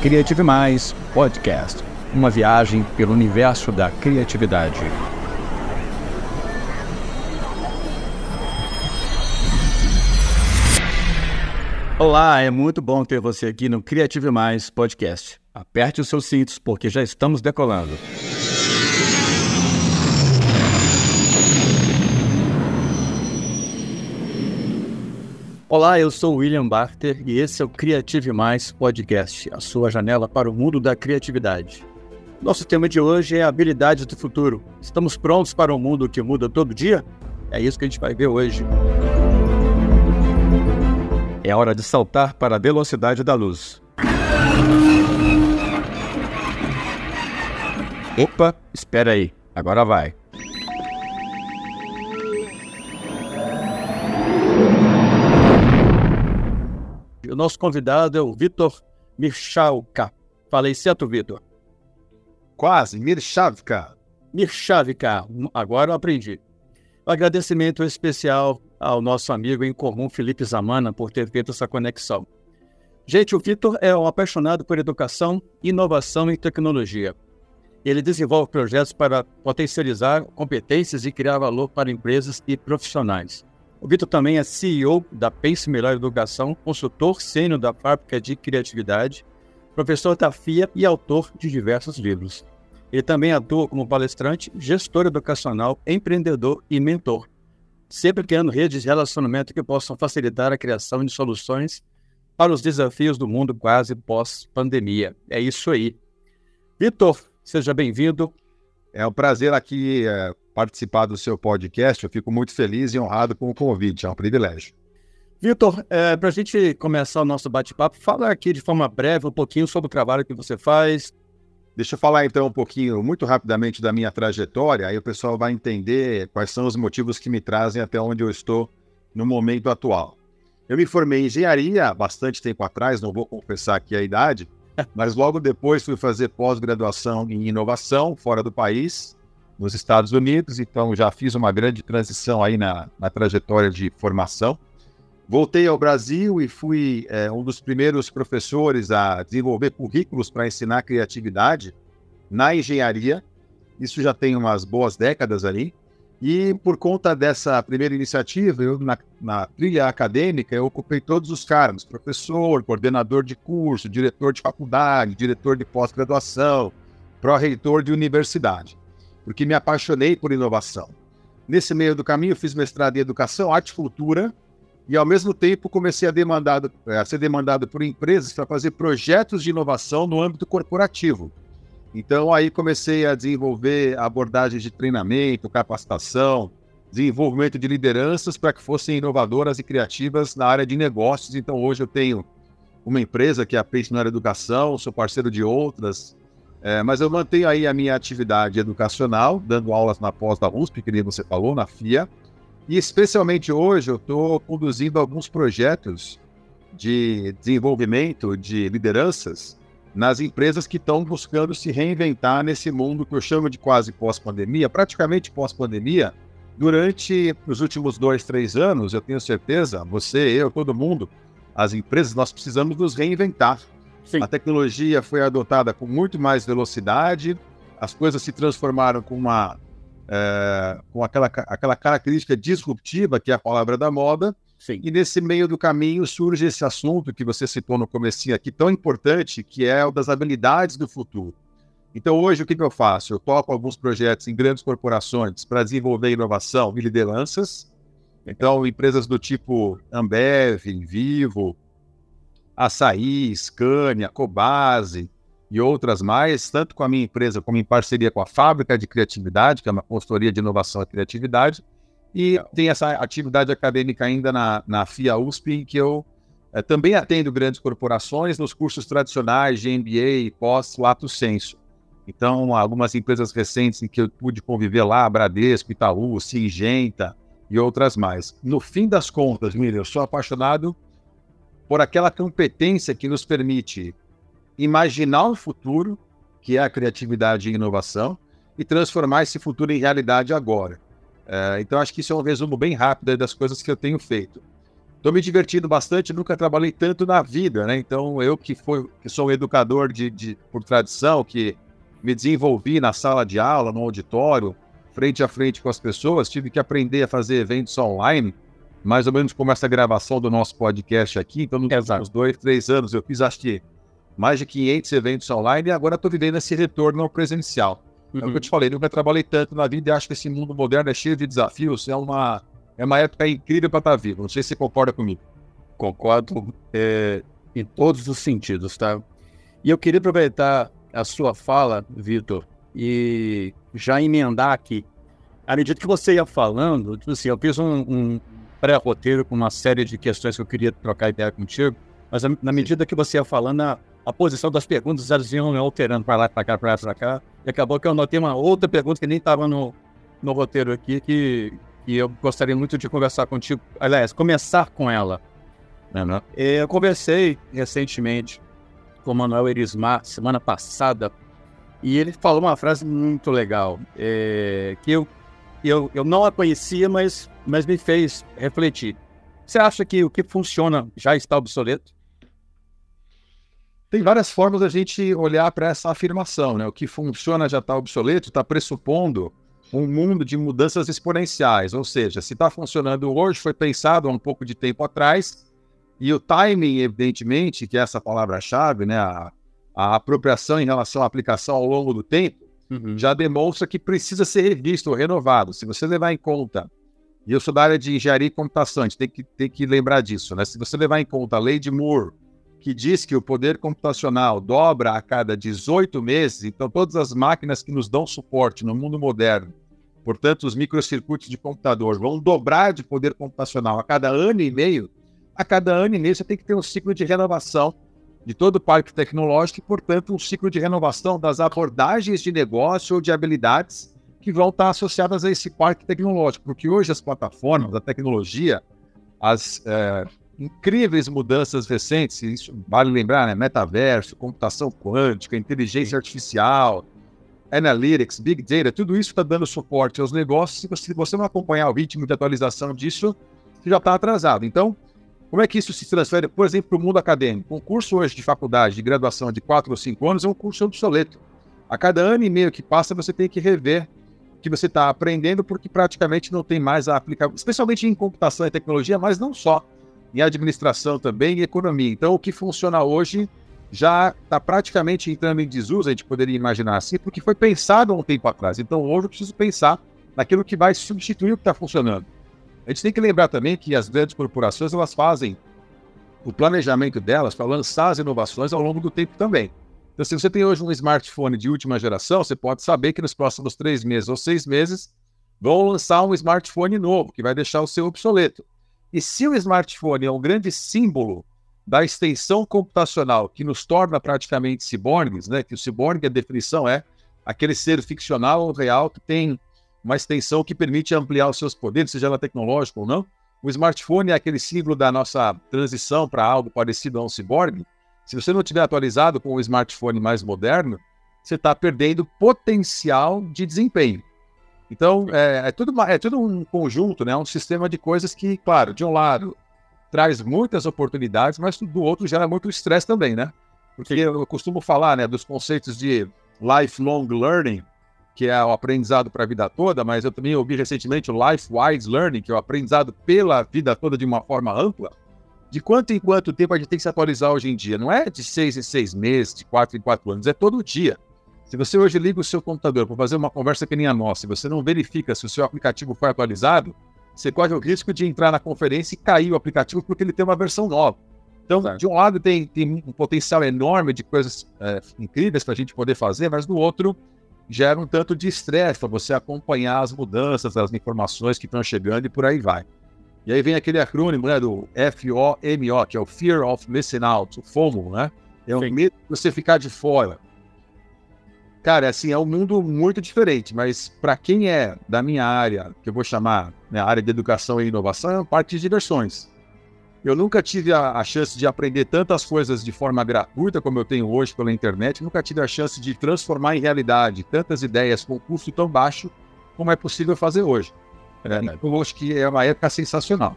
Criative Mais Podcast uma viagem pelo universo da criatividade. Olá, é muito bom ter você aqui no Criative Mais Podcast. Aperte os seus cintos porque já estamos decolando. Olá, eu sou William Barter e esse é o Criative Mais Podcast, a sua janela para o mundo da criatividade. Nosso tema de hoje é habilidades do futuro. Estamos prontos para um mundo que muda todo dia? É isso que a gente vai ver hoje. É hora de saltar para a velocidade da luz. Opa, espera aí, agora vai. O nosso convidado é o Vitor Mirchalka. Falei certo, Vitor? Quase, Mirchavka. Mirchavka, agora eu aprendi. Um agradecimento especial ao nosso amigo em comum, Felipe Zamana, por ter feito essa conexão. Gente, o Vitor é um apaixonado por educação, inovação e tecnologia. Ele desenvolve projetos para potencializar competências e criar valor para empresas e profissionais. O Vitor também é CEO da Pense Melhor Educação, consultor sênior da Fábrica de Criatividade, professor da FIA e autor de diversos livros. Ele também atua como palestrante, gestor educacional, empreendedor e mentor, sempre criando redes de relacionamento que possam facilitar a criação de soluções para os desafios do mundo quase pós-pandemia. É isso aí. Vitor, seja bem-vindo. É um prazer aqui é, participar do seu podcast. Eu fico muito feliz e honrado com o convite, é um privilégio. Vitor, é, para a gente começar o nosso bate-papo, fala aqui de forma breve um pouquinho sobre o trabalho que você faz. Deixa eu falar então um pouquinho, muito rapidamente, da minha trajetória, aí o pessoal vai entender quais são os motivos que me trazem até onde eu estou no momento atual. Eu me formei em engenharia bastante tempo atrás, não vou confessar aqui a idade, mas logo depois fui fazer pós-graduação em inovação fora do país, nos Estados Unidos, então já fiz uma grande transição aí na, na trajetória de formação. Voltei ao Brasil e fui é, um dos primeiros professores a desenvolver currículos para ensinar criatividade na engenharia. Isso já tem umas boas décadas ali. E por conta dessa primeira iniciativa, eu na, na trilha acadêmica, eu ocupei todos os cargos: professor, coordenador de curso, diretor de faculdade, diretor de pós-graduação, pró-reitor de universidade porque me apaixonei por inovação. Nesse meio do caminho, fiz mestrado em educação, arte e cultura, e ao mesmo tempo comecei a, demandado, eh, a ser demandado por empresas para fazer projetos de inovação no âmbito corporativo. Então aí comecei a desenvolver abordagens de treinamento, capacitação, desenvolvimento de lideranças para que fossem inovadoras e criativas na área de negócios. Então hoje eu tenho uma empresa que é a Pace na Educação, sou parceiro de outras, é, mas eu mantenho aí a minha atividade educacional, dando aulas na pós da USP, que nem você falou, na FIA. E especialmente hoje eu estou conduzindo alguns projetos de desenvolvimento de lideranças nas empresas que estão buscando se reinventar nesse mundo que eu chamo de quase pós-pandemia, praticamente pós-pandemia. Durante os últimos dois, três anos, eu tenho certeza, você, eu, todo mundo, as empresas, nós precisamos nos reinventar. Sim. A tecnologia foi adotada com muito mais velocidade, as coisas se transformaram com uma é, com aquela, aquela característica disruptiva, que é a palavra da moda, Sim. e nesse meio do caminho surge esse assunto que você citou no começo aqui, tão importante, que é o das habilidades do futuro. Então hoje o que, que eu faço? Eu toco alguns projetos em grandes corporações para desenvolver inovação e lideranças, então empresas do tipo Ambev, Vivo, Açaí, Scania, Cobase e outras mais, tanto com a minha empresa como em parceria com a Fábrica de Criatividade, que é uma consultoria de inovação e criatividade, e tem essa atividade acadêmica ainda na, na FIA USP, em que eu é, também atendo grandes corporações nos cursos tradicionais de MBA e pós-lato senso. Então, algumas empresas recentes em que eu pude conviver lá, Bradesco, Itaú, Singenta e outras mais. No fim das contas, Miriam, eu sou apaixonado por aquela competência que nos permite imaginar o futuro, que é a criatividade e inovação, e transformar esse futuro em realidade agora. É, então, acho que isso é um resumo bem rápido das coisas que eu tenho feito. Estou me divertindo bastante, nunca trabalhei tanto na vida, né? Então, eu que, foi, que sou um educador de, de, por tradição, que me desenvolvi na sala de aula, no auditório, frente a frente com as pessoas, tive que aprender a fazer eventos online, mais ou menos como essa gravação do nosso podcast aqui. Então, nos últimos dois, três anos, eu fiz, acho que, mais de 500 eventos online e agora estou vivendo esse retorno ao presencial. Uhum. É o que eu uhum. te falei, nunca trabalhei tanto na vida e acho que esse mundo moderno é cheio de desafios, é uma é uma época incrível para estar tá vivo. Não sei se você concorda comigo. Concordo é, em todos os sentidos, tá? E eu queria aproveitar a sua fala, Vitor, e já emendar aqui. À medida que você ia falando, tipo assim, eu fiz um, um pré-roteiro com uma série de questões que eu queria trocar ideia contigo, mas na medida que você ia falando, a, a posição das perguntas elas iam alterando para lá, para cá, para lá, para cá, e acabou que eu notei uma outra pergunta que nem estava no, no roteiro aqui, que, e eu gostaria muito de conversar contigo, aliás, começar com ela. Né? Eu conversei recentemente com o Manuel Erismar, semana passada, e ele falou uma frase muito legal, é, que eu, eu, eu não a conhecia, mas, mas me fez refletir. Você acha que o que funciona já está obsoleto? Tem várias formas da gente olhar para essa afirmação, né? O que funciona já está obsoleto, está pressupondo um mundo de mudanças exponenciais, ou seja, se está funcionando hoje, foi pensado há um pouco de tempo atrás, e o timing, evidentemente, que é essa palavra-chave, né, a, a, apropriação em relação à aplicação ao longo do tempo, uhum. já demonstra que precisa ser revisto ou renovado. Se você levar em conta, e eu sou da área de engenharia e computação, a gente tem que, tem que lembrar disso, né? Se você levar em conta a lei de Moore, que diz que o poder computacional dobra a cada 18 meses, então todas as máquinas que nos dão suporte no mundo moderno, portanto os microcircuitos de computador, vão dobrar de poder computacional a cada ano e meio, a cada ano e meio você tem que ter um ciclo de renovação de todo o parque tecnológico e, portanto, um ciclo de renovação das abordagens de negócio ou de habilidades que vão estar associadas a esse parque tecnológico, porque hoje as plataformas, a tecnologia, as é, incríveis mudanças recentes, isso vale lembrar, né? Metaverso, computação quântica, inteligência artificial, analytics, big data, tudo isso está dando suporte aos negócios. Se você não acompanhar o ritmo de atualização disso, você já está atrasado. Então, como é que isso se transfere, por exemplo, para o mundo acadêmico? Um curso hoje de faculdade, de graduação de 4 ou 5 anos, é um curso obsoleto. A cada ano e meio que passa, você tem que rever que você está aprendendo, porque praticamente não tem mais a aplicar, especialmente em computação e tecnologia, mas não só em administração também e economia. Então, o que funciona hoje já está praticamente entrando em desuso, a gente poderia imaginar assim, porque foi pensado há um tempo atrás. Então, hoje eu preciso pensar naquilo que vai substituir o que está funcionando. A gente tem que lembrar também que as grandes corporações elas fazem o planejamento delas para lançar as inovações ao longo do tempo também. Então, se você tem hoje um smartphone de última geração, você pode saber que nos próximos três meses ou seis meses vão lançar um smartphone novo, que vai deixar o seu obsoleto. E se o smartphone é um grande símbolo da extensão computacional que nos torna praticamente ciborgues, né? Que o ciborgue, a definição é aquele ser ficcional ou real que tem uma extensão que permite ampliar os seus poderes, seja ela tecnológica ou não. O smartphone é aquele símbolo da nossa transição para algo parecido a um ciborgue. Se você não tiver atualizado com o smartphone mais moderno, você está perdendo potencial de desempenho. Então, é, é, tudo, é tudo um conjunto, né? um sistema de coisas que, claro, de um lado traz muitas oportunidades, mas do outro gera muito estresse também, né? Porque eu costumo falar né, dos conceitos de lifelong learning, que é o aprendizado para a vida toda, mas eu também ouvi recentemente o life-wise learning, que é o aprendizado pela vida toda de uma forma ampla. De quanto em quanto tempo a gente tem que se atualizar hoje em dia? Não é de seis em seis meses, de quatro em quatro anos, é todo dia. Se você hoje liga o seu computador para fazer uma conversa que nem a nossa, e você não verifica se o seu aplicativo foi atualizado, você corre o risco de entrar na conferência e cair o aplicativo porque ele tem uma versão nova. Então, certo. de um lado, tem, tem, um potencial enorme de coisas é, incríveis para a gente poder fazer, mas do outro, gera um tanto de estresse para você acompanhar as mudanças, as informações que estão chegando e por aí vai. E aí vem aquele acrônimo né, do FOMO, que é o Fear of Missing Out, o FOMO, né? É o medo de você ficar de fora. Cara, assim, é um mundo muito diferente, mas para quem é da minha área, que eu vou chamar né, área de educação e inovação, é um parque de diversões. Eu nunca tive a, a, chance de aprender tantas coisas de forma gratuita como eu tenho hoje pela internet, nunca tive a chance de transformar em realidade tantas ideias com custo tão baixo como é possível fazer hoje. É, eu acho que é uma época sensacional.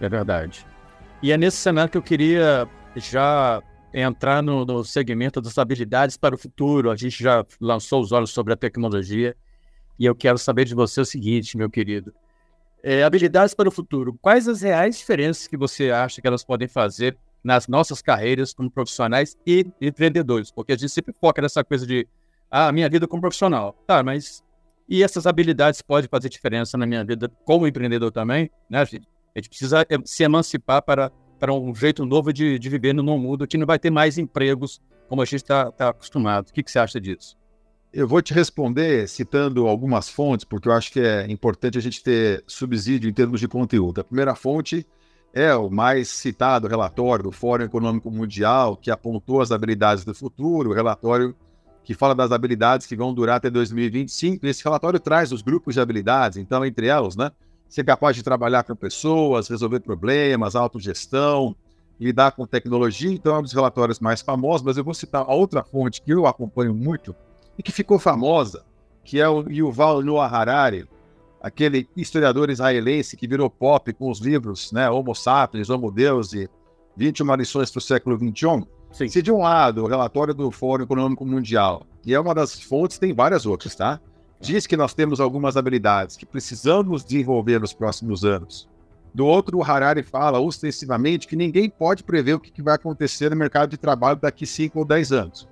É verdade. E é nesse cenário que eu queria já entrar no, no, segmento das habilidades para o futuro. A gente já lançou os olhos sobre a tecnologia e eu quero saber de você o seguinte, meu querido. É, habilidades para o futuro. Quais as reais diferenças que você acha que elas podem fazer nas nossas carreiras como profissionais e empreendedores? Porque a gente sempre foca nessa coisa de ah, minha vida como profissional. Tá, mas e essas habilidades podem fazer diferença na minha vida como empreendedor também, né, gente? A gente precisa eh, se emancipar para, para um jeito novo de, de viver num mundo que não vai ter mais empregos como a gente está tá acostumado. O que, que você acha disso? Eu vou te responder citando algumas fontes, porque eu acho que é importante a gente ter subsídio em termos de conteúdo. A primeira fonte é o mais citado relatório do Fórum Econômico Mundial, que apontou as habilidades do futuro, o relatório que fala das habilidades que vão durar até 2025. Esse relatório traz os grupos de habilidades, então, entre elas, né? Ser capaz de trabalhar com pessoas, resolver problemas, autogestão, lidar com tecnologia. Então, é um dos relatórios mais famosos, mas eu vou citar a outra fonte que eu acompanho muito, e que ficou famosa, que é o Yuval Noah Harari, aquele historiador israelense que virou pop com os livros né, Homo Sapiens, Homo Deus e 21 lições para o século XXI. Sim. Se de um lado o relatório do Fórum Econômico Mundial, e é uma das fontes, tem várias outras, tá? Diz que nós temos algumas habilidades que precisamos desenvolver nos próximos anos. Do outro, o Harari fala ostensivamente que ninguém pode prever o que vai acontecer no mercado de trabalho daqui 5 ou 10 anos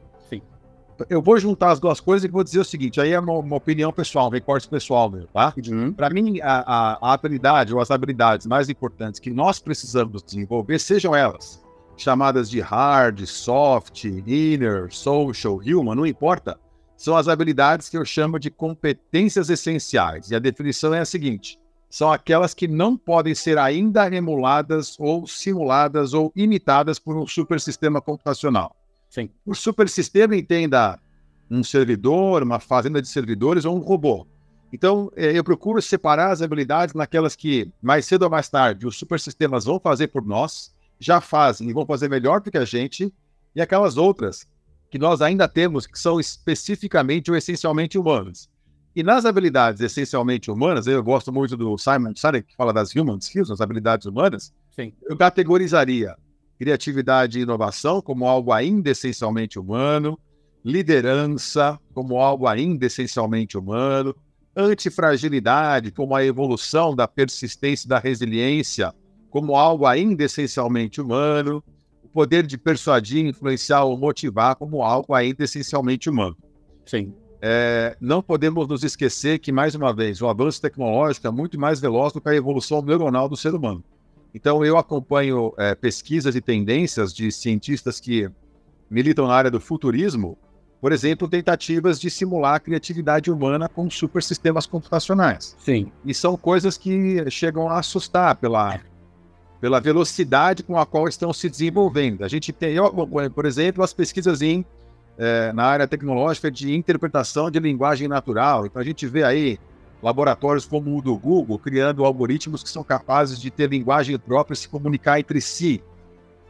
eu vou juntar as duas coisas e vou dizer o seguinte: aí é uma, uma opinião pessoal, um recorte pessoal meu, tá? Uhum. Para mim, a, a, a, habilidade ou as habilidades mais importantes que nós precisamos desenvolver, sejam elas chamadas de hard, soft, inner, social, human, não importa, são as habilidades que eu chamo de competências essenciais. E a definição é a seguinte: são aquelas que não podem ser ainda emuladas ou simuladas ou imitadas por um super sistema computacional. Sim. O super sistema entenda um servidor, uma fazenda de servidores ou um robô. Então, é, eu procuro separar as habilidades naquelas que, mais cedo ou mais tarde, os super sistemas vão fazer por nós, já fazem e vão fazer melhor do que a gente, e aquelas outras que nós ainda temos, que são especificamente ou essencialmente humanas. E nas habilidades essencialmente humanas, eu gosto muito do Simon Sinek, que fala das human skills, as habilidades humanas, Sim. eu categorizaria criatividade e inovação como algo ainda essencialmente humano, liderança como algo ainda essencialmente humano, antifragilidade como a evolução da persistência e da resiliência como algo ainda essencialmente humano, o poder de persuadir, influenciar ou motivar como algo ainda essencialmente humano. Sim. É, não podemos nos esquecer que, mais uma vez, o avanço tecnológico é muito mais veloz do que a evolução neuronal do ser humano. Então, eu acompanho é, pesquisas e tendências de cientistas que militam na área do futurismo, por exemplo, tentativas de simular a criatividade humana com super sistemas computacionais. Sim. E são coisas que chegam a assustar pela, pela velocidade com a qual estão se desenvolvendo. A gente tem, por exemplo, as pesquisas em, é, na área tecnológica de interpretação de linguagem natural. Então, a gente vê aí laboratórios como o do Google, criando algoritmos que são capazes de ter linguagem própria e se comunicar entre si.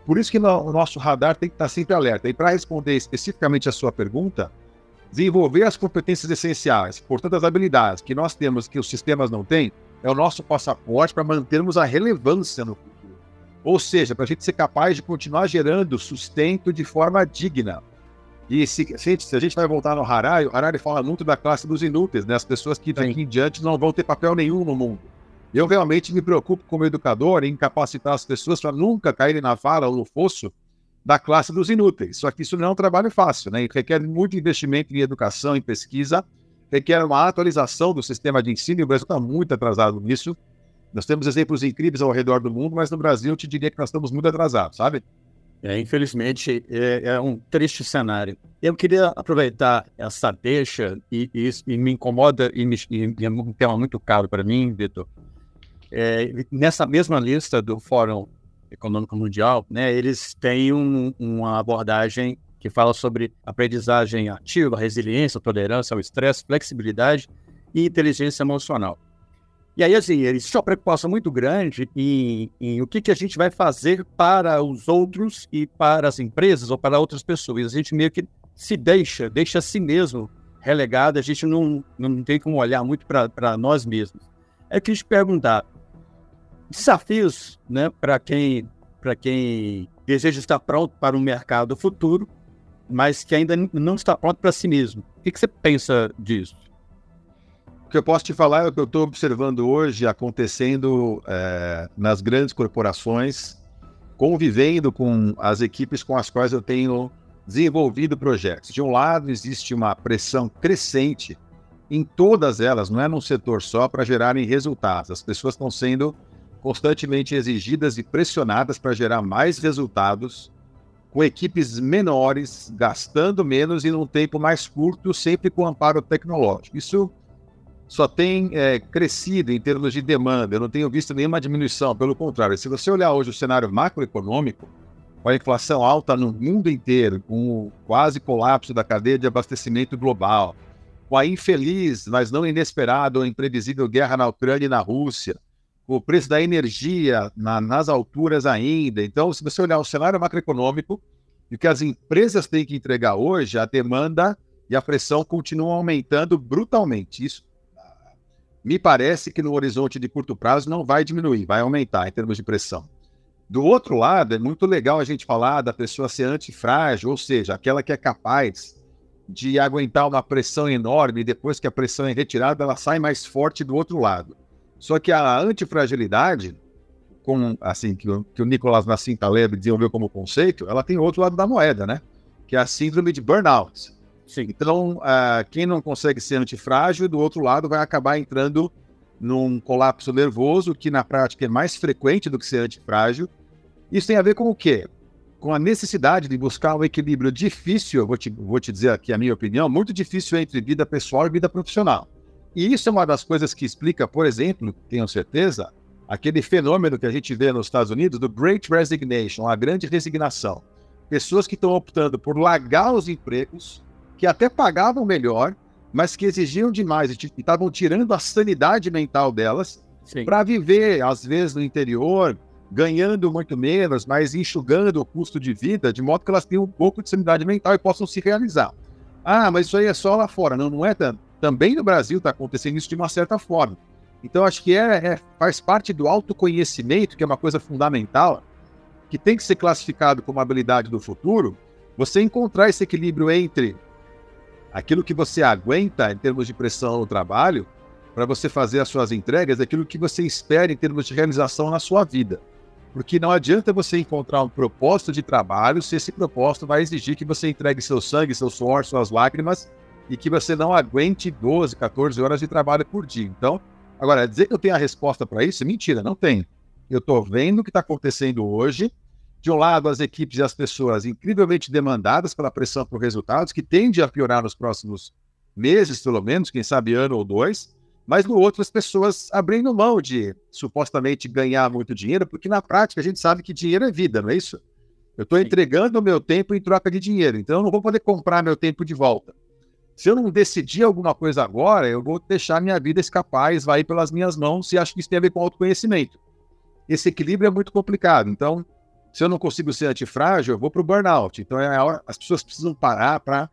Por isso que no, o nosso radar tem que estar sempre alerta. E para responder especificamente a sua pergunta, desenvolver as competências essenciais, portanto as habilidades que nós temos que os sistemas não têm, é o nosso passaporte para mantermos a relevância no futuro. Ou seja, para a gente ser capaz de continuar gerando sustento de forma digna. E se, se, se, a gente vai voltar no Harari, o Harari fala muito da classe dos inúteis, né? As pessoas que daqui Sim. em diante não vão ter papel nenhum no mundo. Eu realmente me preocupo como educador em capacitar as pessoas para nunca caírem na fala ou no fosso da classe dos inúteis. Só que isso não é um trabalho fácil, né? requer muito investimento em educação, em pesquisa, requer uma atualização do sistema de ensino, e o Brasil está muito atrasado nisso. Nós temos exemplos incríveis ao redor do mundo, mas no Brasil eu te diria que nós estamos muito atrasados, sabe? É, infelizmente, é, é, um triste cenário. Eu queria aproveitar essa deixa, e, e, e me incomoda e, me, e, é um tema muito caro para mim, Vitor. É, nessa mesma lista do Fórum Econômico Mundial, né, eles têm um, uma abordagem que fala sobre aprendizagem ativa, resiliência, tolerância ao estresse, flexibilidade e inteligência emocional. E aí, assim, existe uma preocupação muito grande em, em, o que, que a gente vai fazer para os outros e para as empresas ou para outras pessoas. A gente meio que se deixa, deixa a si mesmo relegado, a gente não, não tem como olhar muito para nós mesmos. É que a gente perguntar, desafios né, para quem quem deseja estar pronto para um mercado futuro, mas que ainda não está pronto para si mesmo. O que, que você pensa disso? Que eu posso te falar é o que eu estou observando hoje acontecendo é, nas grandes corporações, convivendo com as equipes com as quais eu tenho desenvolvido projetos. De um lado, existe uma pressão crescente em todas elas, não é num setor só, para gerarem resultados. As pessoas estão sendo constantemente exigidas e pressionadas para gerar mais resultados com equipes menores, gastando menos e num tempo mais curto, sempre com amparo tecnológico. Isso só tem é, crescido em termos de demanda, eu não tenho visto nenhuma diminuição, pelo contrário. Se você olhar hoje o cenário macroeconômico, com a inflação alta no mundo inteiro, com o quase colapso da cadeia de abastecimento global, com a infeliz, mas não inesperada ou imprevisível guerra na Ucrânia e na Rússia, com o preço da energia na, nas alturas ainda. Então, se você olhar o cenário macroeconômico e o que as empresas têm que entregar hoje, a demanda e a pressão continuam aumentando brutalmente. Isso me parece que no horizonte de curto prazo não vai diminuir, vai aumentar em termos de pressão. Do outro lado, é muito legal a gente falar da pessoa ser antifrágil, ou seja, aquela que é capaz de aguentar uma pressão enorme e depois que a pressão é retirada, ela sai mais forte do outro lado. Só que a antifragilidade, com, assim, que o, que o Nicolas Nassim Taleb desenvolveu como conceito, ela tem outro lado da moeda, né? Que é a síndrome de burnout. Sim. Então, uh, quem não consegue ser antifrágil, do outro lado, vai acabar entrando num colapso nervoso, que na prática é mais frequente do que ser antifrágil. Isso tem a ver com o quê? com a necessidade de buscar um equilíbrio difícil, vou te, vou te dizer aqui a minha opinião, muito difícil entre vida pessoal e vida profissional. E isso é uma das coisas que explica, por exemplo, tenho certeza, aquele fenômeno que a gente vê nos Estados Unidos do Great Resignation, a grande resignação. Pessoas que estão optando por largar os empregos, que até pagavam melhor, mas que exigiam demais e estavam tirando a sanidade mental delas para viver, às vezes, no interior, ganhando muito menos, mas enxugando o custo de vida, de modo que elas tenham um pouco de sanidade mental e possam se realizar. Ah, mas isso aí é só lá fora. Não, não é tanto. Também no Brasil está acontecendo isso de uma certa forma. Então, acho que é, é, faz parte do autoconhecimento, que é uma coisa fundamental, que tem que ser classificado como habilidade do futuro, você encontrar esse equilíbrio entre aquilo que você aguenta em termos de pressão no trabalho, para você fazer as suas entregas, aquilo que você espera em termos de realização na sua vida. Porque não adianta você encontrar um propósito de trabalho se esse propósito vai exigir que você entregue seu sangue, seu suor, suas lágrimas e que você não aguente 12, 14 horas de trabalho por dia. Então, agora, dizer que eu tenho a resposta para isso, mentira, não tenho. Eu estou vendo o que está acontecendo hoje. De um lado, as equipes e as pessoas incrivelmente demandadas pela pressão por resultados, que tende a piorar nos próximos meses, pelo menos, quem sabe ano ou dois mas no outro as pessoas abrindo mão de supostamente ganhar muito dinheiro, porque na prática a gente sabe que dinheiro é vida, não é isso? Eu estou entregando o meu tempo em troca de dinheiro, então eu não vou poder comprar meu tempo de volta. Se eu não decidir alguma coisa agora, eu vou deixar minha vida escapar, esvair pelas minhas mãos, e acho que isso tem a ver com autoconhecimento. Esse equilíbrio é muito complicado. Então, se eu não consigo ser antifrágil, eu vou para o burnout. Então, é a hora, as pessoas precisam parar para.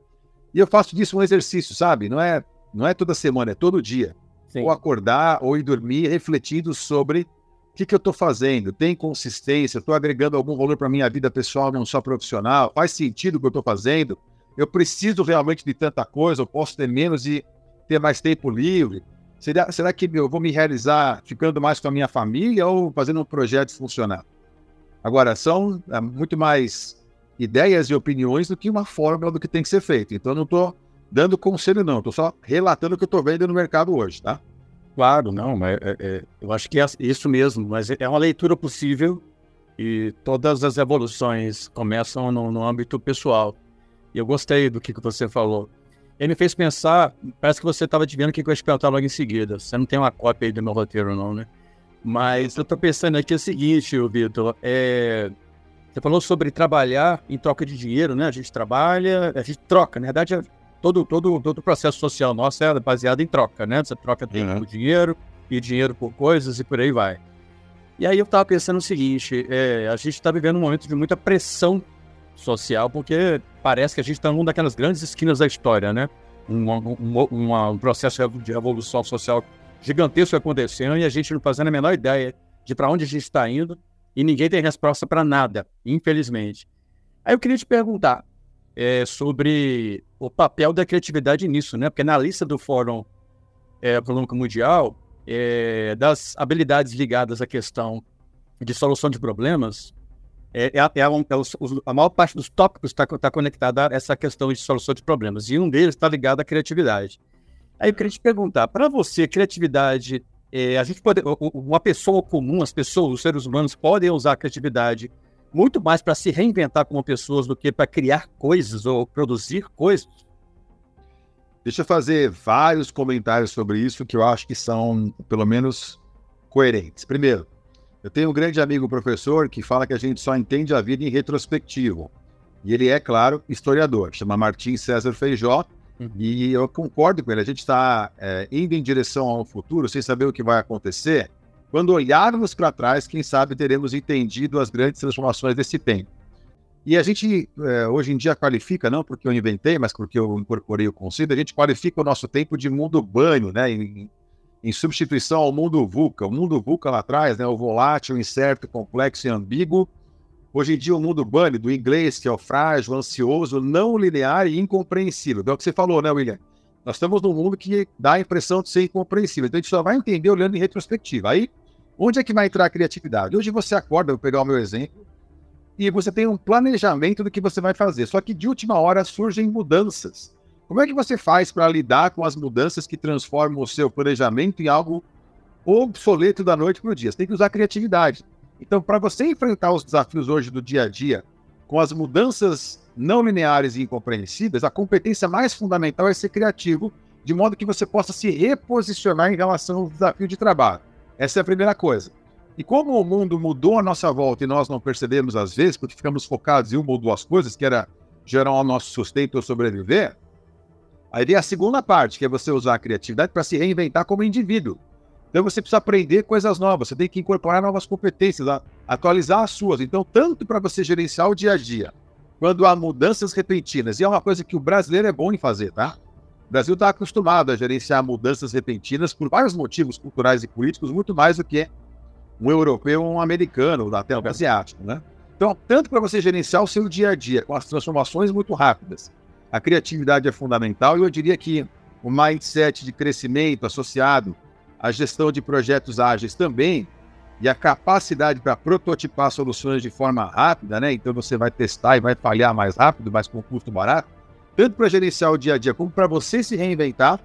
E eu faço disso um exercício, sabe? Não é, não é toda semana, é todo dia. Sim. ou acordar ou ir dormir refletindo sobre o que, que eu estou fazendo, tem consistência, estou agregando algum valor para minha vida pessoal, não só profissional, faz sentido o que eu estou fazendo, eu preciso realmente de tanta coisa, eu posso ter menos e ter mais tempo livre. Será, será que eu vou me realizar ficando mais com a minha família ou fazendo um projeto funcionar? Agora, são é, muito mais ideias e opiniões do que uma fórmula do que tem que ser feito. Então, não estou dando conselho, não. Estou só relatando o que eu estou vendo no mercado hoje, tá? Claro, não, mas é, é, eu acho que é isso mesmo, mas é uma leitura possível e todas as evoluções começam no, no âmbito pessoal. E eu gostei do que, que você falou. Ele me fez pensar, parece que você estava adivinhando o que eu ia te perguntar logo em seguida. Você não tem uma cópia aí do meu roteiro, não, né? Mas eu estou pensando aqui o seguinte, Vitor, é... você falou sobre trabalhar em troca de dinheiro, né? A gente trabalha, a gente troca, na verdade, todo, todo, todo o processo social nosso é baseado em troca, né? Você troca tempo uhum. por dinheiro e dinheiro por coisas e por aí vai. E aí eu estava pensando o seguinte, é, a gente está vivendo um momento de muita pressão social, porque parece que a gente está numa daquelas grandes esquinas da história, né? Um, um, um, um, processo de revolução social gigantesco acontecendo e a gente não fazendo a menor ideia de para onde a gente está indo E ninguém tem resposta para nada, infelizmente. Aí eu queria te perguntar é, sobre o papel da criatividade nisso, né? Porque na lista do Fórum é, Econômico Mundial, é, das habilidades ligadas à questão de solução de problemas, é, é, é, um, é os, a maior parte dos tópicos está tá conectada a essa questão de solução de problemas. E um deles está ligado à criatividade. Aí eu queria te perguntar, para você, criatividade, é, a gente pode, uma pessoa comum, as pessoas, os seres humanos podem usar a criatividade muito mais para se reinventar como pessoas do que para criar coisas ou produzir coisas? Deixa eu fazer vários comentários sobre isso que eu acho que são, pelo menos, coerentes. Primeiro, eu tenho um grande amigo professor que fala que a gente só entende a vida em retrospectivo. E ele é, claro, historiador, chama Martim César Feijó, uhum. e eu concordo com ele. A gente está é, indo em direção ao futuro sem saber o que vai acontecer. Quando olharmos para trás, quem sabe teremos entendido as grandes transformações desse tempo. E a gente, é, hoje em dia, qualifica, não porque eu inventei, mas porque eu incorporei o conceito, a gente qualifica o nosso tempo de mundo banho, né? Em, em substituição ao mundo VUCA. O mundo VUCA lá atrás, né, o volátil, incerto, complexo e ambíguo. Hoje em dia, o mundo bunny, do inglês, que é o frágil, ansioso, não linear e incompreensível. É o que você falou, né, William? Nós estamos num mundo que dá a impressão de ser incompreensível. Então, a gente só vai entender olhando em retrospectiva. Aí, onde é que vai entrar a criatividade? Hoje você acorda, vou pegar o meu exemplo, e você tem um planejamento do que você vai fazer. Só que de última hora surgem mudanças. Como é que você faz para lidar com as mudanças que transformam o seu planejamento em algo obsoleto da noite para o dia? Você tem que usar criatividade. Então, para você enfrentar os desafios hoje do dia a dia, com as mudanças não lineares e incompreensíveis, a competência mais fundamental é ser criativo, de modo que você possa se reposicionar em relação ao desafio de trabalho. Essa é a primeira coisa. E como o mundo mudou a nossa volta e nós não percebemos às vezes, porque ficamos focados em uma ou duas coisas, que era gerar o nosso sustento ou sobreviver, Aí vem a segunda parte, que é você usar a criatividade para se reinventar como indivíduo. Então você precisa aprender coisas novas, você tem que incorporar novas competências, atualizar as suas. Então, tanto para você gerenciar o dia a dia, quando há mudanças repentinas, e é uma coisa que o brasileiro é bom em fazer, tá? O Brasil está acostumado a gerenciar mudanças repentinas por vários motivos culturais e políticos, muito mais do que um europeu ou um americano, até um asiático, né? Então, tanto para você gerenciar o seu dia a dia com as transformações muito rápidas, a criatividade é fundamental e eu diria que o mindset de crescimento associado à gestão de projetos ágeis também e a capacidade para prototipar soluções de forma rápida, né? Então você vai testar e vai falhar mais rápido, mas com custo barato, tanto para gerenciar o dia a dia como para você se reinventar.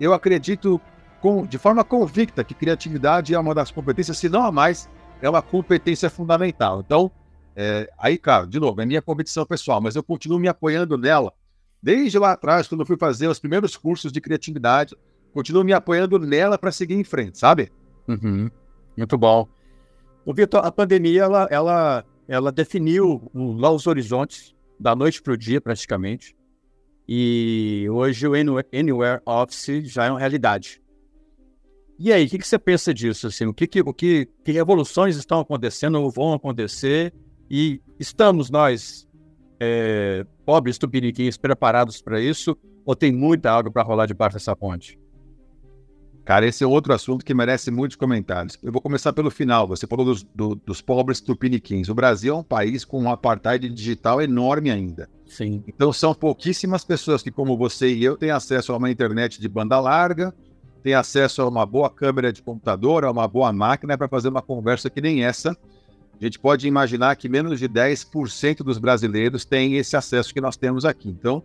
Eu acredito com, de forma convicta que criatividade é uma das competências, se não a mais, é uma competência fundamental. Então, é, aí, cara, de novo, é minha convicção pessoal, mas eu continuo me apoiando nela Desde lá atrás, quando eu fui fazer os primeiros cursos de criatividade, continuo me apoiando nela para seguir em frente, sabe? Uhum. Muito bom. O Vitor, a pandemia, ela, ela, ela definiu lá os horizontes, da noite para o dia, praticamente. E hoje o Anywhere Office já é uma realidade. E aí, o que, que, você pensa disso? Assim, o que, que, o que, que revoluções estão acontecendo ou vão acontecer? E estamos nós é, pobres tupiniquins preparados para isso ou tem muita água para rolar debaixo dessa ponte? Cara, esse é outro assunto que merece muitos comentários. Eu vou começar pelo final. Você falou dos, do, dos pobres tupiniquins. O Brasil é um país com um apartheid digital enorme ainda. Sim. Então são pouquíssimas pessoas que, como você e eu, têm acesso a uma internet de banda larga, têm acesso a uma boa câmera de computador, a uma boa máquina para fazer uma conversa que nem essa a gente pode imaginar que menos de 10% dos brasileiros têm esse acesso que nós temos aqui. Então,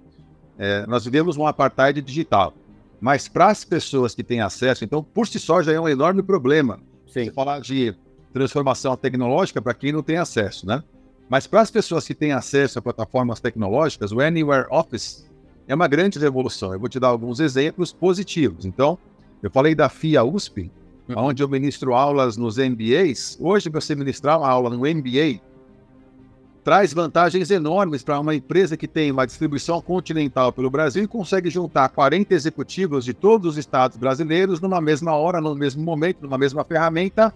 é, nós vivemos um apartheid digital. Mas para as pessoas que têm acesso, então, por si só já é um enorme problema. Sim. Você falar de transformação tecnológica para quem não tem acesso, né? Mas para as pessoas que têm acesso a plataformas tecnológicas, o Anywhere Office é uma grande revolução. Eu vou te dar alguns exemplos positivos. Então, eu falei da FIA USP, Uhum. onde eu ministro aulas nos MBAs. Hoje, você ministrar uma aula no MBA traz vantagens enormes para uma empresa que tem uma distribuição continental pelo Brasil e consegue juntar 40 executivos de todos os estados brasileiros numa mesma hora, no mesmo momento, numa mesma ferramenta.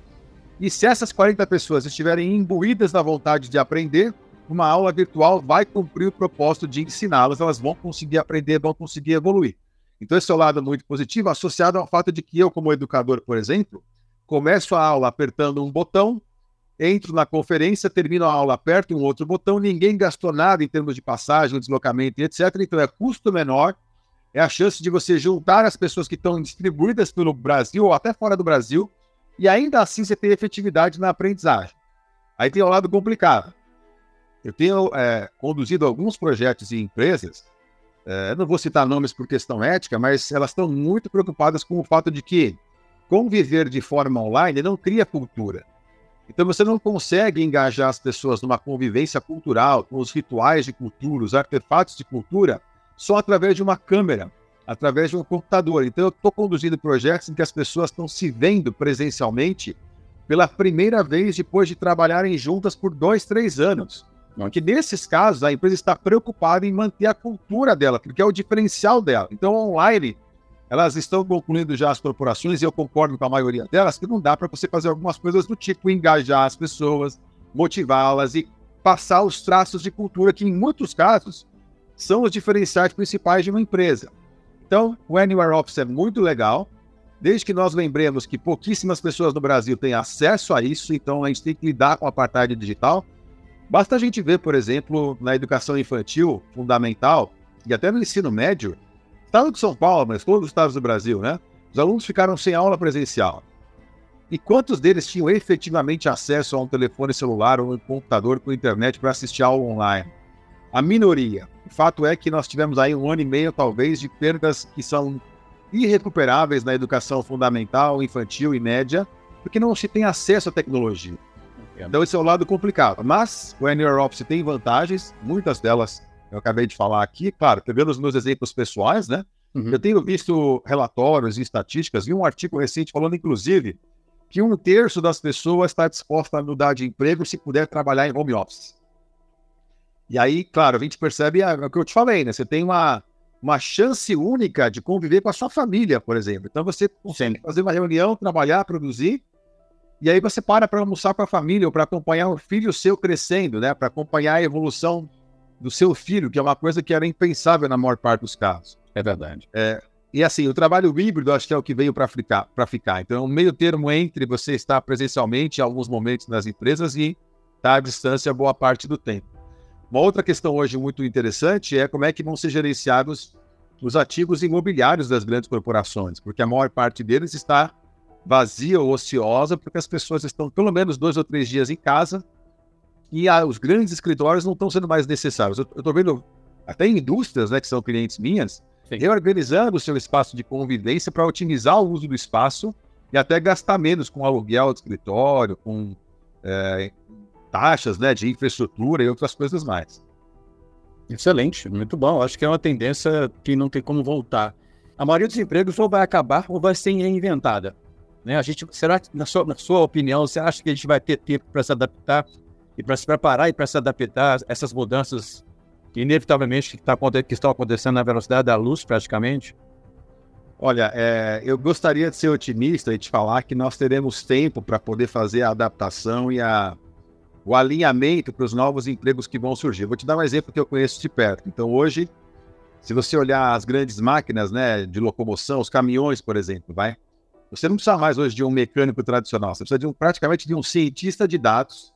E se essas 40 pessoas estiverem imbuídas na vontade de aprender, uma aula virtual vai cumprir o propósito de ensiná-las, elas vão conseguir aprender, vão conseguir evoluir. Então, esse é o lado muito positivo, associado ao fato de que eu, como educador, por exemplo, começo a aula apertando um botão, entro na conferência, termino a aula, aperto um outro botão, ninguém gastou nada em termos de passagem, deslocamento e etc. Então é custo menor, é a chance de você juntar as pessoas que estão distribuídas pelo Brasil ou até fora do Brasil, e ainda assim você tem efetividade na aprendizagem. Aí tem o lado complicado. Eu tenho é, conduzido alguns projetos em empresas, é, não vou citar nomes por questão ética, mas elas estão muito preocupadas com o fato de que conviver de forma online não cria cultura. Então você não consegue engajar as pessoas numa convivência cultural, com os rituais de cultura, os artefatos de cultura, só através de uma câmera, através de um computador. Então eu estou conduzindo projetos em que as pessoas estão se vendo presencialmente pela primeira vez depois de trabalharem juntas por dois, três anos. Que nesses casos a empresa está preocupada em manter a cultura dela, porque é o diferencial dela. Então online elas estão concluindo já as corporações, e eu concordo com a maioria delas, que não dá para você fazer algumas coisas do tipo engajar as pessoas, motivá-las e passar os traços de cultura que, em muitos casos, são os diferenciais principais de uma empresa. Então, o Anywhere Office é muito legal, desde que nós lembremos que pouquíssimas pessoas no Brasil têm acesso a isso, então a gente tem que lidar com a parte digital. Basta a gente ver, por exemplo, na educação infantil fundamental e até no ensino médio, Estado de São Paulo, mas todos os estados do Brasil, né? Os alunos ficaram sem aula presencial. E quantos deles tinham efetivamente acesso a um telefone celular ou um computador com internet para assistir aula online? A minoria. O fato é que nós tivemos aí um ano e meio, talvez, de perdas que são irrecuperáveis na educação fundamental, infantil e média, porque não se tem acesso à tecnologia. Então esse é o lado complicado. Mas o Anywhere Office tem vantagens, muitas delas eu acabei de falar aqui, claro, pegando os meus exemplos pessoais, né? Uhum. Eu tenho visto relatórios e estatísticas, vi um artigo recente falando, inclusive, que um terço das pessoas está disposta a mudar de emprego se puder trabalhar em home office. E aí, claro, a gente percebe o que eu te falei, né? Você tem uma, uma chance única de conviver com a sua família, por exemplo. Então você consegue Sim. fazer uma reunião, trabalhar, produzir, e aí você para para almoçar com a família ou para acompanhar o filho seu crescendo, né? Para acompanhar a evolução do seu filho, que é uma coisa que era impensável na maior parte dos casos. É verdade. É, e assim, o trabalho híbrido acho que é o que veio para ficar, ficar. Então, é um meio termo entre você estar presencialmente em alguns momentos nas empresas e estar à distância boa parte do tempo. Uma outra questão hoje muito interessante é como é que vão ser gerenciados os ativos imobiliários das grandes corporações, porque a maior parte deles está vazia ou ociosa, porque as pessoas estão pelo menos dois ou três dias em casa e a, os grandes escritórios não estão sendo mais necessários. Eu estou vendo até indústrias, né, que são clientes minhas, Sim. reorganizando o seu espaço de convivência para otimizar o uso do espaço e até gastar menos com aluguel de escritório, com é, taxas né, de infraestrutura e outras coisas mais. Excelente, muito bom. Acho que é uma tendência que não tem como voltar. A maioria dos empregos ou vai acabar ou vai ser reinventada. Né? A gente, será que, na sua, na sua opinião, você acha que a gente vai ter tempo para se adaptar e para se preparar e para se adaptar a essas mudanças que inevitavelmente que, tá, que estão acontecendo na velocidade da luz, praticamente? Olha, é, eu gostaria de ser otimista e te falar que nós teremos tempo para poder fazer a adaptação e a, o alinhamento para os novos empregos que vão surgir. Vou te dar um exemplo que eu conheço de perto. Então, hoje, se você olhar as grandes máquinas né, de locomoção, os caminhões, por exemplo, vai, você não precisa mais hoje de um mecânico tradicional, você precisa de um, praticamente de um cientista de dados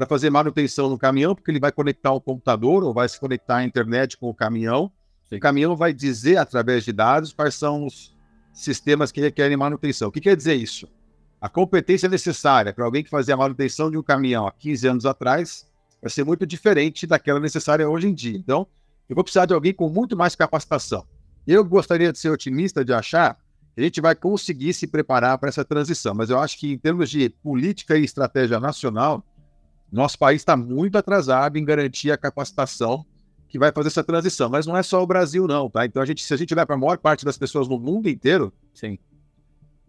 para fazer manutenção no caminhão, porque ele vai conectar o computador ou vai se conectar à internet com o caminhão. Sim. O caminhão vai dizer, através de dados, quais são os sistemas que requerem manutenção. O que quer dizer isso? A competência necessária para alguém que fazia a manutenção de um caminhão há 15 anos atrás vai ser muito diferente daquela necessária hoje em dia. Então, eu vou precisar de alguém com muito mais capacitação. Eu gostaria de ser otimista de achar que a gente vai conseguir se preparar para essa transição, mas eu acho que em termos de política e estratégia nacional, nosso país está muito atrasado em garantir a capacitação que vai fazer essa transição. Mas não é só o Brasil, não, tá? Então, a gente, se a gente vai para a maior parte das pessoas no mundo inteiro, sim,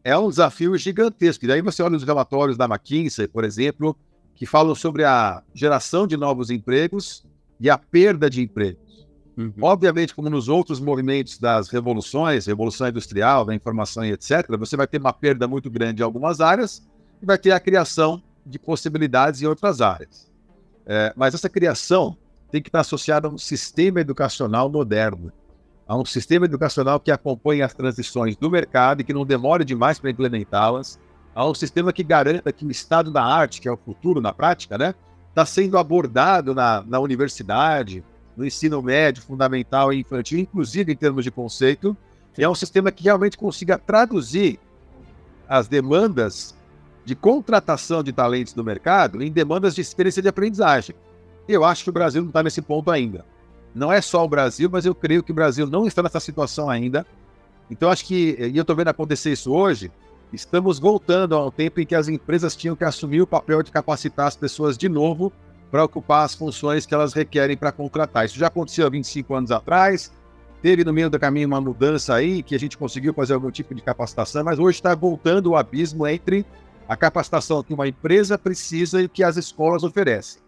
é um desafio gigantesco. E daí você olha os relatórios da McKinsey, por exemplo, que falam sobre a geração de novos empregos e a perda de empregos. Uhum. Obviamente, como nos outros movimentos das revoluções, revolução industrial, da informação e etc., você vai ter uma perda muito grande em algumas áreas e vai ter a criação de possibilidades em outras áreas. É, mas essa criação tem que estar associada a um sistema educacional moderno, a um sistema educacional que acompanhe as transições do mercado e que não demore demais para implementá-las, a um sistema que garanta que o estado da arte, que é o futuro na prática, né, está sendo abordado na, na universidade, no ensino médio, fundamental e infantil, inclusive em termos de conceito, e é um sistema que realmente consiga traduzir as demandas de contratação de talentos do mercado em demandas de experiência de aprendizagem. Eu acho que o Brasil não está nesse ponto ainda. Não é só o Brasil, mas eu creio que o Brasil não está nessa situação ainda. Então, acho que, e eu estou vendo acontecer isso hoje, estamos voltando ao tempo em que as empresas tinham que assumir o papel de capacitar as pessoas de novo para ocupar as funções que elas requerem para contratar. Isso já aconteceu há 25 anos atrás, teve no meio do caminho uma mudança aí, que a gente conseguiu fazer algum tipo de capacitação, mas hoje está voltando o abismo entre a capacitação que uma empresa precisa e que as escolas oferecem.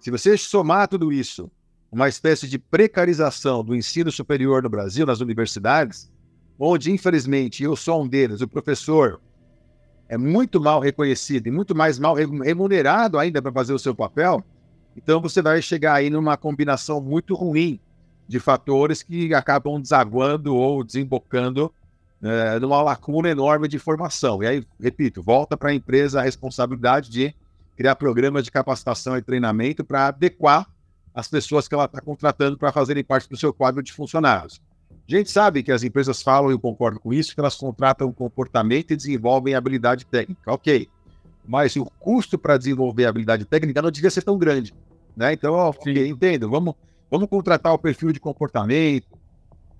Se você somar tudo isso, uma espécie de precarização do ensino superior no Brasil, nas universidades, onde, infelizmente, eu sou um deles, o professor é muito mal reconhecido e muito mais mal remunerado ainda para fazer o seu papel, então você vai chegar aí numa combinação muito ruim de fatores que acabam desaguando ou desembocando é, numa lacuna enorme de formação. E aí, repito, volta para a empresa a responsabilidade de criar programas de capacitação e treinamento para adequar as pessoas que ela está contratando para fazerem parte do seu quadro de funcionários. A gente sabe que as empresas falam, e eu concordo com isso, que elas contratam comportamento e desenvolvem habilidade técnica. Ok. Mas o custo para desenvolver habilidade técnica não devia ser tão grande. Né? Então, entendo. Vamos, vamos contratar o perfil de comportamento,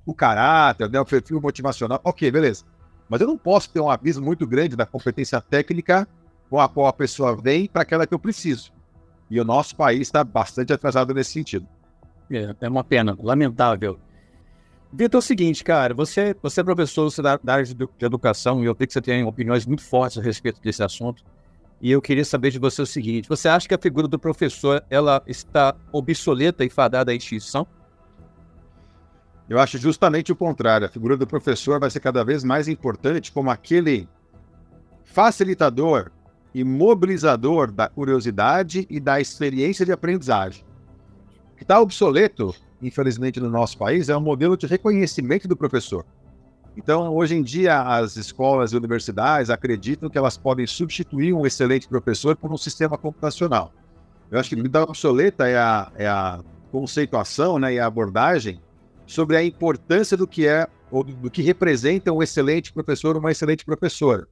o caráter, né, o perfil motivacional. Ok, beleza. Mas eu não posso ter um abismo muito grande da competência técnica com a qual a pessoa vem para aquela que eu preciso. E o nosso país está bastante atrasado nesse sentido. É, é uma pena, lamentável. Vitor, é o seguinte, cara, você, você é professor você da, da área de, de educação e eu sei que você tem opiniões muito fortes a respeito desse assunto. E eu queria saber de você o seguinte: você acha que a figura do professor ela está obsoleta e fadada à extinção? Eu acho justamente o contrário. A figura do professor vai ser cada vez mais importante como aquele facilitador e mobilizador da curiosidade e da experiência de aprendizagem. O que está obsoleto, infelizmente, no nosso país é o modelo de reconhecimento do professor. Então, hoje em dia, as escolas e universidades acreditam que elas podem substituir um excelente professor por um sistema computacional. Eu acho que o que está obsoleta é a, é a conceituação né, e a abordagem sobre a importância do que é ou do que representa um excelente professor ou uma excelente professora.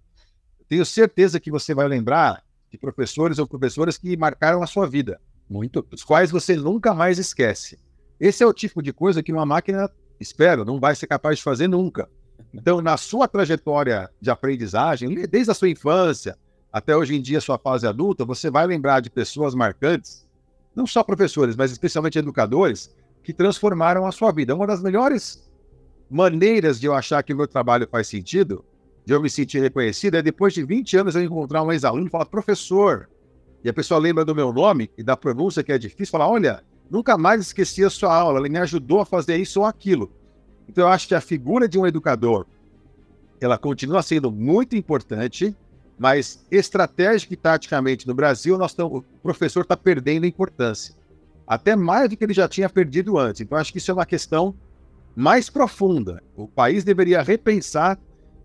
Tenho certeza que você vai lembrar de professores ou professoras que marcaram a sua vida, muito, os quais você nunca mais esquece. Esse é o tipo de coisa que uma máquina, espero, não vai ser capaz de fazer nunca. Então, na sua trajetória de aprendizagem, desde a sua infância até hoje em dia, sua fase adulta, você vai lembrar de pessoas marcantes, não só professores, mas especialmente educadores, que transformaram a sua vida. Uma das melhores maneiras de eu achar que o meu trabalho faz sentido, de eu me sentir reconhecido, é depois de 20 anos eu encontrar um ex-aluno e falar, professor, e a pessoa lembra do meu nome e da pronúncia que é difícil, falar, olha, nunca mais esqueci a sua aula, ele me ajudou a fazer isso ou aquilo. Então eu acho que a figura de um educador, ela continua sendo muito importante, mas estratégica e taticamente no Brasil, nós tamo, o professor está perdendo importância até mais do que ele já tinha perdido antes. Então, acho que isso é uma questão mais profunda. O país deveria repensar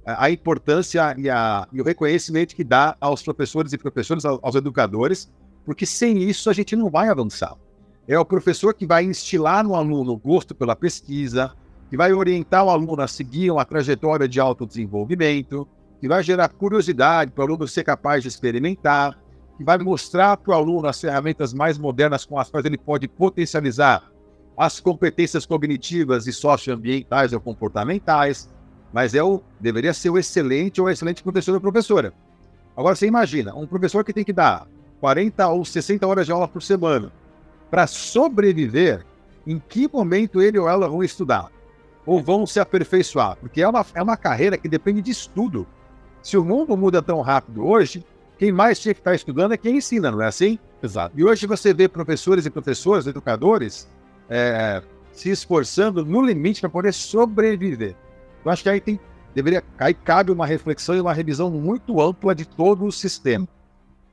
a importância e, a, e o reconhecimento que dá aos professores e professoras, aos educadores, porque sem isso a gente não vai avançar. É o professor que vai instilar no aluno o gosto pela pesquisa, que vai orientar o aluno a seguir uma trajetória de autodesenvolvimento, que vai gerar curiosidade para o aluno ser capaz de experimentar, que vai mostrar para o aluno as ferramentas mais modernas com as quais ele pode potencializar as competências cognitivas e socioambientais ou comportamentais, mas é o, deveria ser o excelente ou excelente professor ou professora. Agora você imagina, um professor que tem que dar 40 ou 60 horas de aula por semana para sobreviver, em que momento ele ou ela vão estudar? Ou vão se aperfeiçoar? Porque é uma, é uma carreira que depende de estudo. Se o mundo muda tão rápido hoje, quem mais tinha que estar estudando é quem ensina, não é assim? Exato. E hoje você vê professores e professoras, educadores, é, se esforçando no limite para poder sobreviver. Eu acho que aí tem, deveria, aí cabe uma reflexão e uma revisão muito ampla de todo o sistema.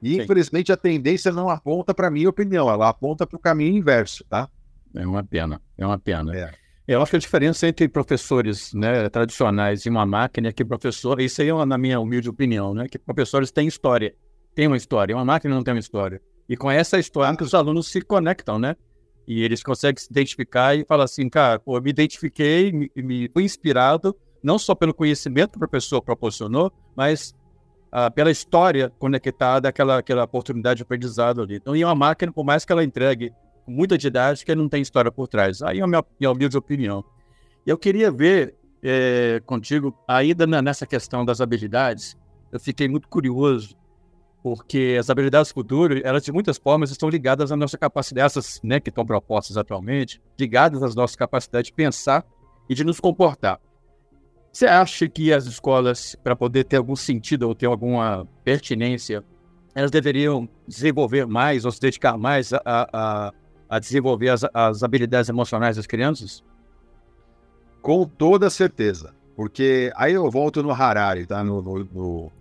E Sim. infelizmente a tendência não aponta para a minha opinião, ela aponta para o caminho inverso, tá? É uma pena, é uma pena. É. Eu acho que a diferença entre professores né, tradicionais e uma máquina é que professor, isso aí é na minha humilde opinião, né, que professores têm história, tem uma história, uma máquina não tem uma história. E com essa história que os alunos se conectam, né? E eles conseguem se identificar e falar assim, cara, pô, eu me identifiquei, me, me fui inspirado, não só pelo conhecimento que o professor proporcionou, mas ah, pela história conectada àquela, àquela oportunidade de aprendizado ali. Então, e uma máquina, por mais que ela entregue muita didática, não tem história por trás. Aí é a minha, humilde opinião. E eu queria ver é, contigo, ainda nessa questão das habilidades, eu fiquei muito curioso porque as habilidades futuras, elas de muitas formas estão ligadas à nossa capacidade, essas né, que estão propostas atualmente, ligadas às nossas capacidades de pensar e de nos comportar. Você acha que as escolas, para poder ter algum sentido ou ter alguma pertinência, elas deveriam desenvolver mais ou se dedicar mais a, a desenvolver as, as habilidades emocionais das crianças? Com toda certeza. Porque aí eu volto no Harari, tá? No, no, no,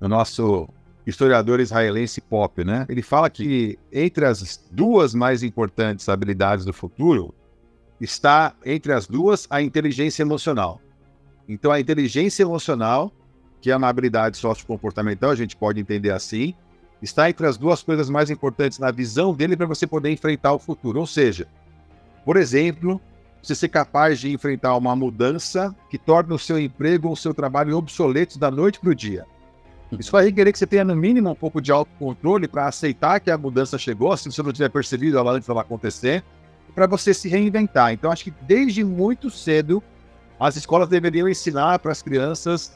no nosso historiador israelense Pop, né? Ele fala que entre as duas mais importantes habilidades do futuro está entre as duas a inteligência emocional. Então a inteligência emocional, que é uma habilidade sociocomportamental, a gente pode entender assim, está entre as duas coisas mais importantes na visão dele para você poder enfrentar o futuro. Ou seja, por exemplo, você ser capaz de enfrentar uma mudança que torna o seu emprego ou o seu trabalho obsoletos da noite para o dia. Isso vai requerer que você tenha, no mínimo, um pouco de autocontrole para aceitar que a mudança chegou, se você não tiver percebido ela antes dela acontecer, para você se reinventar. Então, acho que desde muito cedo, as escolas deveriam ensinar para as crianças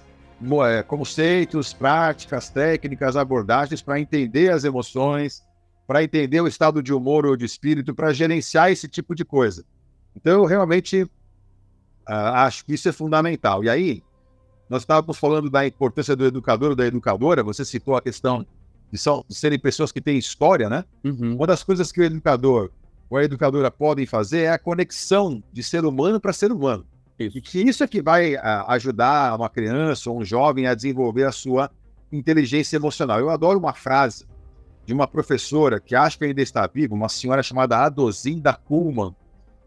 conceitos, práticas, técnicas, abordagens para entender as emoções, para entender o estado de humor ou de espírito, para gerenciar esse tipo de coisa. Então, eu realmente uh, acho que isso é fundamental. E aí, nós estávamos falando da importância do educador ou da educadora, você citou a questão de, são, de serem pessoas que têm história, né? Uhum. Uma das coisas que o educador ou a educadora podem fazer é a conexão de ser humano para ser humano. Isso. E que isso é que vai a, ajudar uma criança ou um jovem a desenvolver a sua inteligência emocional. Eu adoro uma frase de uma professora que acho que ainda está viva, uma senhora chamada Adozinda Kuhlman.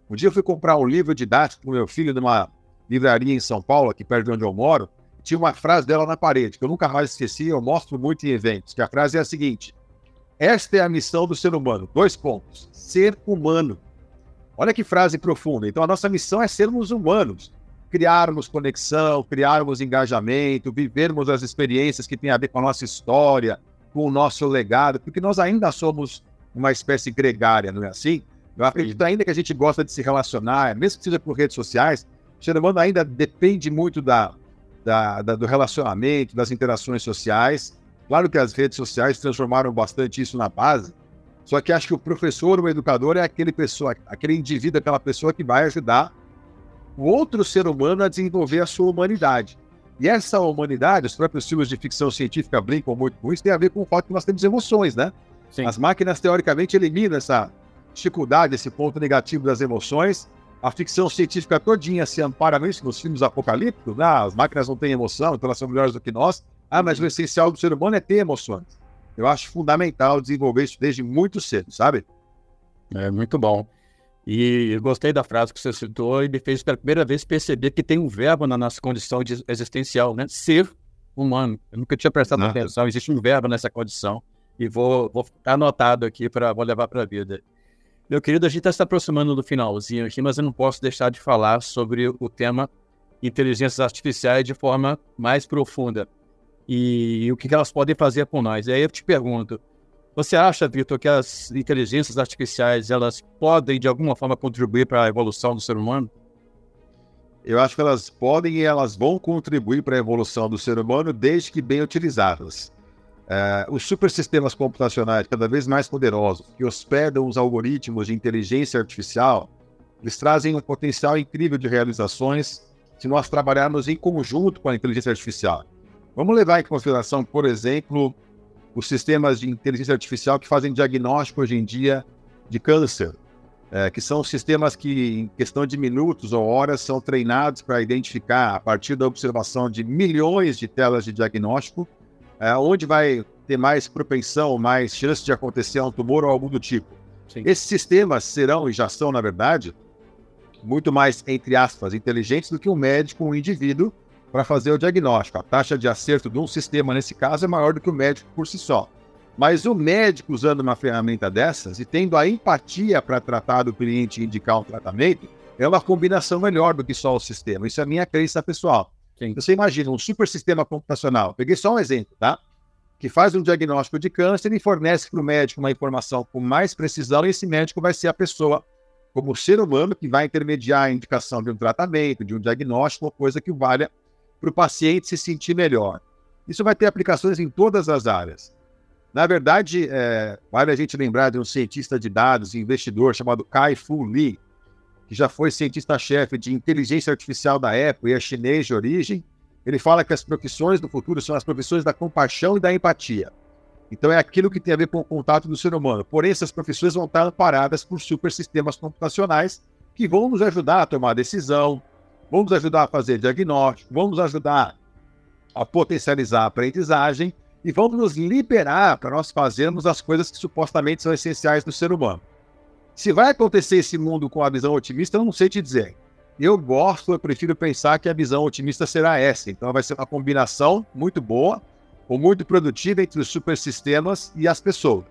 Um dia eu fui comprar um livro didático para o meu filho numa livraria em São Paulo, aqui perto de onde eu moro, tinha uma frase dela na parede, que eu nunca mais esqueci, eu mostro muito em eventos, que a frase é a seguinte: Esta é a missão do ser humano. Dois pontos. Ser humano. Olha que frase profunda. Então, a nossa missão é sermos humanos. Criarmos conexão, criarmos engajamento, vivermos as experiências que têm a ver com a nossa história, com o nosso legado, porque nós ainda somos uma espécie gregária, não é assim? Eu acredito ainda que a gente gosta de se relacionar, mesmo que seja por redes sociais, o ser humano ainda depende muito da, da, da, do relacionamento, das interações sociais. Claro que as redes sociais transformaram bastante isso na base, só que acho que o professor, o educador, é aquele pessoa, aquele indivíduo, aquela pessoa que vai ajudar o outro ser humano a desenvolver a sua humanidade. E essa humanidade, os próprios filmes de ficção científica brincam muito com isso, tem a ver com o fato que nós temos emoções, né? Sim. As máquinas, teoricamente, eliminam essa dificuldade, esse ponto negativo das emoções, a ficção científica todinha se ampara nisso, nos filmes apocalípticos, né? as máquinas não têm emoção, então elas são melhores do que nós. Ah, mas o essencial do ser humano é ter emoções. Eu acho fundamental desenvolver isso desde muito cedo, sabe? É muito bom. E gostei da frase que você citou e me fez pela primeira vez perceber que tem um verbo na nossa condição existencial, né? Ser humano. Eu nunca tinha prestado não. atenção, existe um verbo nessa condição. E vou, vou anotado aqui para vou levar para a vida. Meu querido, a gente está se aproximando do finalzinho aqui, mas eu não posso deixar de falar sobre o tema inteligências artificiais de forma mais profunda e, e o que elas podem fazer com nós. E aí eu te pergunto, você acha, Vitor, que as inteligências artificiais elas podem de alguma forma contribuir para a evolução do ser humano? Eu acho que elas podem e elas vão contribuir para a evolução do ser humano desde que bem utilizadas. Uh, os supersistemas computacionais cada vez mais poderosos, que hospedam os algoritmos de inteligência artificial, eles trazem um potencial incrível de realizações se nós trabalharmos em conjunto com a inteligência artificial. Vamos levar em consideração, por exemplo, os sistemas de inteligência artificial que fazem diagnóstico hoje em dia de câncer, é, que são sistemas que, em questão de minutos ou horas, são treinados para identificar, a partir da observação de milhões de telas de diagnóstico, é, onde vai ter mais propensão, mais chance de acontecer um tumor ou algo do tipo. Sim. Esses sistemas serão, e já são, na verdade, muito mais, entre aspas, inteligentes do que um médico, um indivíduo, para fazer o diagnóstico. A taxa de acerto de um sistema, nesse caso, é maior do que o médico por si só. Mas o médico usando uma ferramenta dessas e tendo a empatia para tratar do cliente e indicar um tratamento, é uma combinação melhor do que só o sistema. Isso é a minha crença pessoal. Sim. Você imagina um super sistema computacional, peguei só um exemplo, tá? Que faz um diagnóstico de câncer e fornece para o médico uma informação com mais precisão, e esse médico vai ser a pessoa, como ser humano, que vai intermediar a indicação de um tratamento, de um diagnóstico, ou coisa que valha para o paciente se sentir melhor. Isso vai ter aplicações em todas as áreas. Na verdade, é, vale a gente lembrar de um cientista de dados e investidor chamado Kai-Fu Lee, que já foi cientista-chefe de inteligência artificial da Apple e é chinês de origem. Ele fala que as profissões do futuro são as profissões da compaixão e da empatia. Então é aquilo que tem a ver com o contato do ser humano. Porém, essas profissões vão estar amparadas por super sistemas computacionais que vão nos ajudar a tomar decisão, vão nos ajudar a fazer diagnóstico, vão nos ajudar a potencializar a aprendizagem e vão nos liberar para nós fazermos as coisas que supostamente são essenciais do ser humano. Se vai acontecer esse mundo com a visão otimista, eu não sei te dizer. Eu gosto, eu prefiro pensar que a visão otimista será essa. Então vai ser uma combinação muito boa ou muito produtiva entre os supersistemas e as pessoas.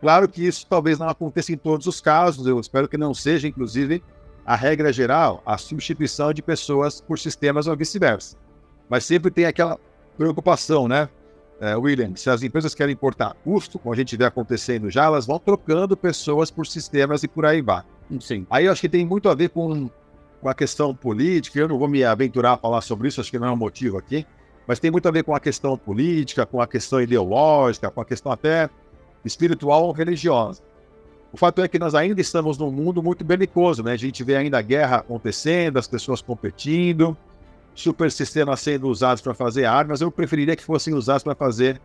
Claro que isso talvez não aconteça em todos os casos, eu espero que não seja, inclusive, a regra geral, a substituição de pessoas por sistemas ou vice-versa. Mas sempre tem aquela preocupação, né? é, William, se as empresas querem importar custo, como a gente vê acontecendo já, elas vão trocando pessoas por sistemas e por aí vai. Sim. Aí eu acho que tem muito a ver com, com a questão política, eu não vou me aventurar a falar sobre isso, acho que não é um motivo aqui, mas tem muito a ver com a questão política, com a questão ideológica, com a questão até espiritual ou religiosa. O fato é que nós ainda estamos num mundo muito belicoso, né? A gente vê ainda a guerra acontecendo, as pessoas competindo, super sistemas sendo usados para fazer armas, eu preferiria que fossem usados para fazer,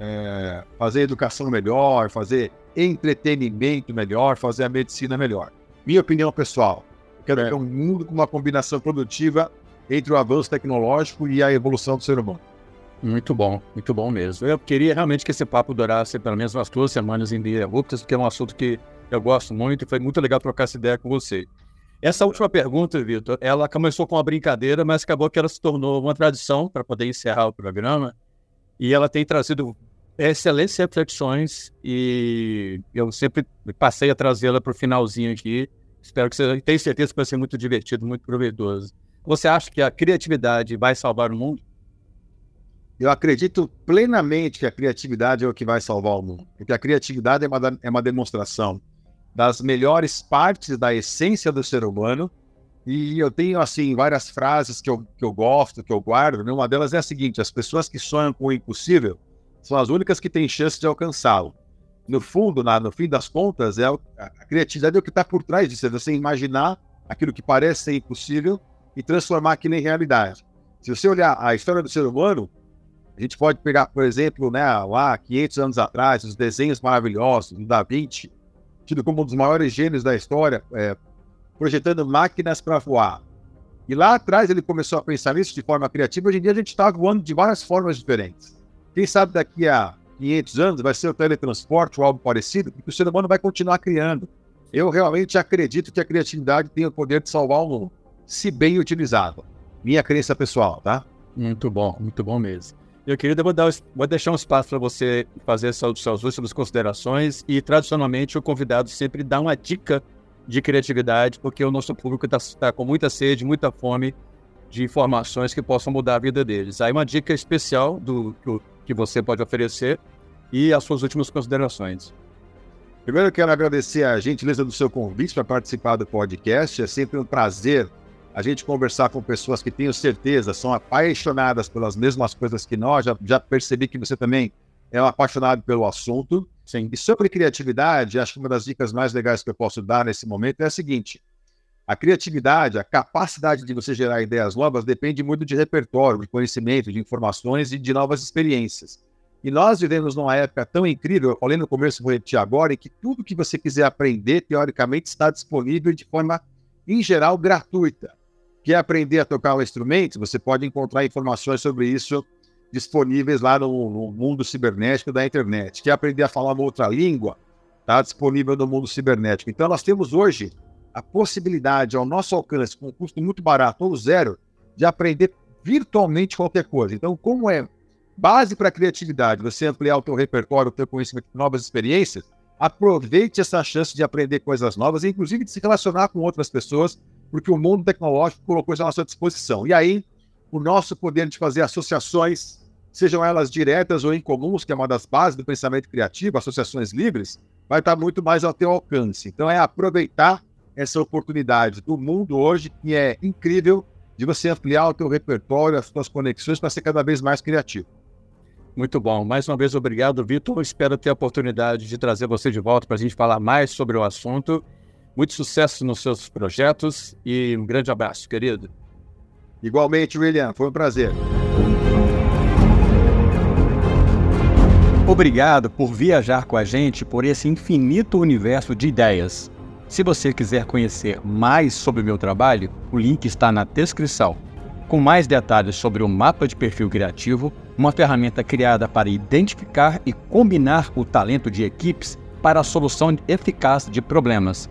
é, fazer educação melhor, fazer entretenimento melhor, fazer a medicina melhor. Minha opinião pessoal. Quero é. ver um mundo com uma combinação produtiva entre o avanço tecnológico e a evolução do ser humano. Muito bom, muito bom mesmo. Eu queria realmente que esse papo durasse pelo menos umas duas semanas ininterruptas, porque é um assunto que eu gosto muito e foi muito legal trocar essa ideia com você. Essa última pergunta, Vitor, ela começou com uma brincadeira, mas acabou que ela se tornou uma tradição para poder encerrar o programa. E ela tem trazido excelentes reflexões e eu sempre passei a trazê-la para o finalzinho aqui. Espero que você tenha certeza que vai ser muito divertido, muito proveitoso. Você acha que a criatividade vai salvar o mundo? Eu acredito plenamente que a criatividade é o que vai salvar o mundo. Porque a criatividade é uma, é uma demonstração das melhores partes da essência do ser humano. E eu tenho, assim, várias frases que eu, que eu gosto, que eu guardo. Né? Uma delas é a seguinte: as pessoas que sonham com o impossível são as únicas que têm chance de alcançá-lo. No fundo, na, no fim das contas, é a, a criatividade é o que está por trás disso. É você imaginar aquilo que parece ser impossível e transformar aquilo em realidade. Se você olhar a história do ser humano, a gente pode pegar, por exemplo, né, lá 500 anos atrás, os desenhos maravilhosos do Da Vinci, tido como um dos maiores gênios da história, é, projetando máquinas para voar. E lá atrás ele começou a pensar nisso de forma criativa. Hoje em dia a gente está voando de várias formas diferentes. Quem sabe daqui a 500 anos vai ser o teletransporte ou algo parecido, porque o ser humano vai continuar criando. Eu realmente acredito que a criatividade tem o poder de salvar o mundo, se bem utilizada. Minha crença pessoal, tá? Muito bom, muito bom mesmo. Eu queria vou, dar, vou deixar um espaço para você fazer suas, suas últimas considerações e, tradicionalmente, o convidado sempre dá uma dica de criatividade, porque o nosso público está tá com muita sede, muita fome de informações que possam mudar a vida deles. Aí uma dica especial do que, que você pode oferecer e as suas últimas considerações. Primeiro, eu quero agradecer a gentileza do seu convite para participar do podcast. É sempre um prazer a gente conversar com pessoas que tenho certeza são apaixonadas pelas mesmas coisas que nós. Já, já percebi que você também é um apaixonado pelo assunto. Sim. E sobre criatividade, acho que uma das dicas mais legais que eu posso dar nesse momento é a seguinte: a criatividade, a capacidade de você gerar ideias novas depende muito de repertório, de conhecimento, de informações e de novas experiências. E nós vivemos numa época tão incrível, eu falei no começo, vou repetir agora, em que tudo que você quiser aprender, teoricamente, está disponível de forma, em geral, gratuita. Quer aprender a tocar um instrumento? Você pode encontrar informações sobre isso disponíveis lá no, no mundo cibernético da internet. Quer aprender a falar uma outra língua? Está disponível no mundo cibernético. Então, nós temos hoje a possibilidade ao nosso alcance, com um custo muito barato ou zero, de aprender virtualmente qualquer coisa. Então, como é base para a criatividade, você ampliar o teu repertório, o teu conhecimento, novas experiências, aproveite essa chance de aprender coisas novas inclusive, de se relacionar com outras pessoas, porque o mundo tecnológico colocou isso à nossa disposição. E aí, o nosso poder de fazer associações, sejam elas diretas ou incomuns, que é uma das bases do pensamento criativo, associações livres, vai estar muito mais ao teu alcance. Então, é aproveitar essa oportunidade do mundo hoje, que é incrível, de você ampliar o teu repertório, as suas conexões para ser cada vez mais criativo. Muito bom. Mais uma vez, obrigado, Vitor. Espero ter a oportunidade de trazer você de volta para a gente falar mais sobre o assunto. Muito sucesso nos seus projetos e um grande abraço, querido. Igualmente, William. Foi um prazer. Obrigado por viajar com a gente por esse infinito universo de ideias. Se você quiser conhecer mais sobre o meu trabalho, o link está na descrição com mais detalhes sobre o mapa de perfil criativo, uma ferramenta criada para identificar e combinar o talento de equipes para a solução eficaz de problemas.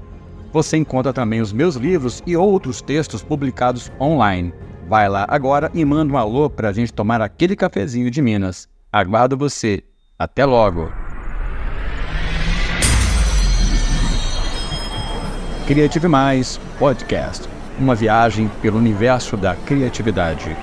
Você encontra também os meus livros e outros textos publicados online. Vai lá agora e manda um alô para a gente tomar aquele cafezinho de Minas. Aguardo você. Até logo! Criative Mais Podcast uma viagem pelo universo da criatividade.